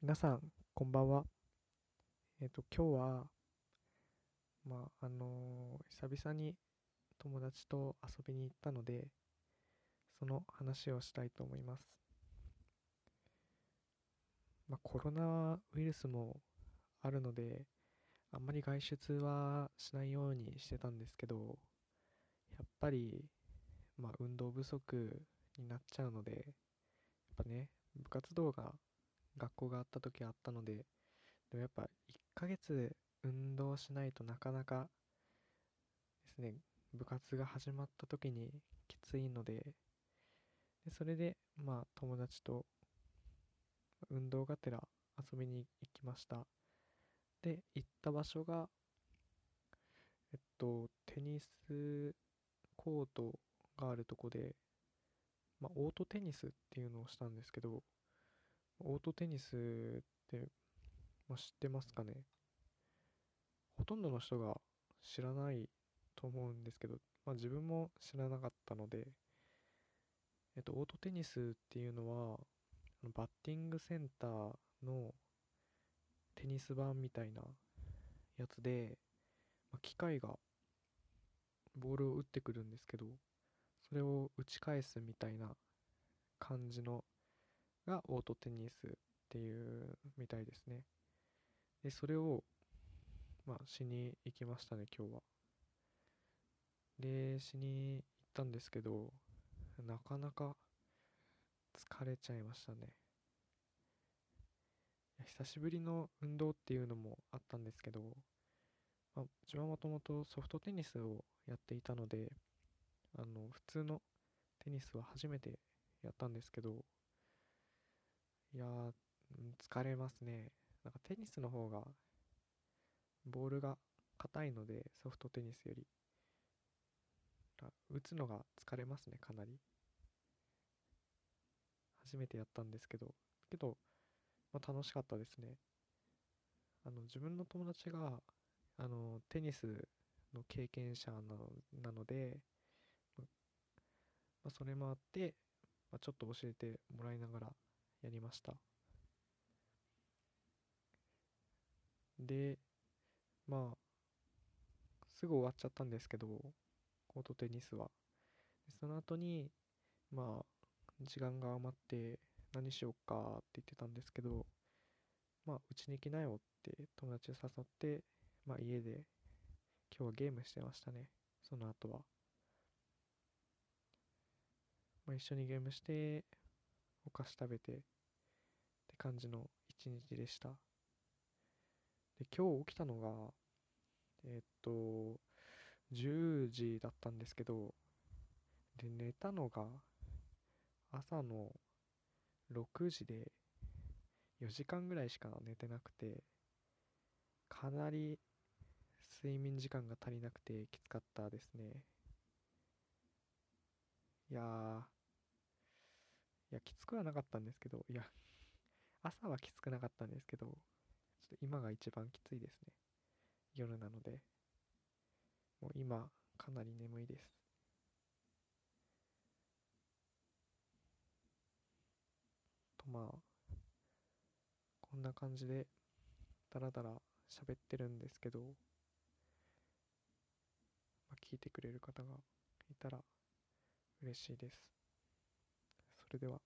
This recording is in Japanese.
皆さん、こんばんは。えっ、と、今日は、まあ、あのー久々に友達と遊びに行ったので、その話をしたいと思います。まあ、コロナウイルスもあるので、あんまり外出はしないようにしてたんですけど、やっぱり、まあ、運動不足になっちゃうので、やっぱね、部活動が学校があった時あったので、でもやっぱ1ヶ月運動しないとなかなかですね、部活が始まった時にきついので、でそれでまあ友達と運動がてら遊びに行きました。で、行った場所が、えっと、テニスコートがあるとこで、まあ、オートテニスっていうのをしたんですけど、オートテニスって、まあ、知ってますかね？ほとんどの人が知らないと思うんですけど、まあ、自分も知らなかったので、えっと、オートテニスっていうのは、バッティングセンターのテニス版みたいなやつで、まあ、機械がボールを打ってくるんですけど、それを打ち返すみたいな感じのがオートテニスっていうみたいですね。で、それを、まあ、しに行きましたね、今日は。で、しに行ったんですけど、なかなか疲れちゃいましたね。久しぶりの運動っていうのもあったんですけど、まあ、自分はもともとソフトテニスをやっていたので、あの、普通のテニスは初めてやったんですけど、いやー、疲れますね。なんかテニスの方がボールが硬いので、ソフトテニスより。打つのが疲れますね、かなり。初めてやったんですけど、けど、まあ、楽しかったですね。あの、自分の友達が、あの、テニスの経験者なの、なので、まあ、それもあって、まあ、ちょっと教えてもらいながらやりました。で、まあ、すぐ終わっちゃったんですけど、コートテニスは。その後に、まあ、時間が余って何しようかって言ってたんですけど、まあ、うちに来なよって友達を誘って、まあ、家で今日はゲームしてましたね。その後は。まあ、一緒にゲームして、お菓子食べてって感じの一日でした。で、今日起きたのが、えーっと、10時だったんですけど、で、寝たのが朝の6時で4時間ぐらいしか寝てなくて、かなり睡眠時間が足りなくてきつかったですね。いやー、いや、きつくはなかったんですけど、いや、朝はきつくなかったんですけど、ちょっと今が一番きついですね。夜なので。もう今、かなり眠いです。と、まあ、こんな感じで、だらだら喋ってるんですけど、まあ、聞いてくれる方がいたら嬉しいです。それでは。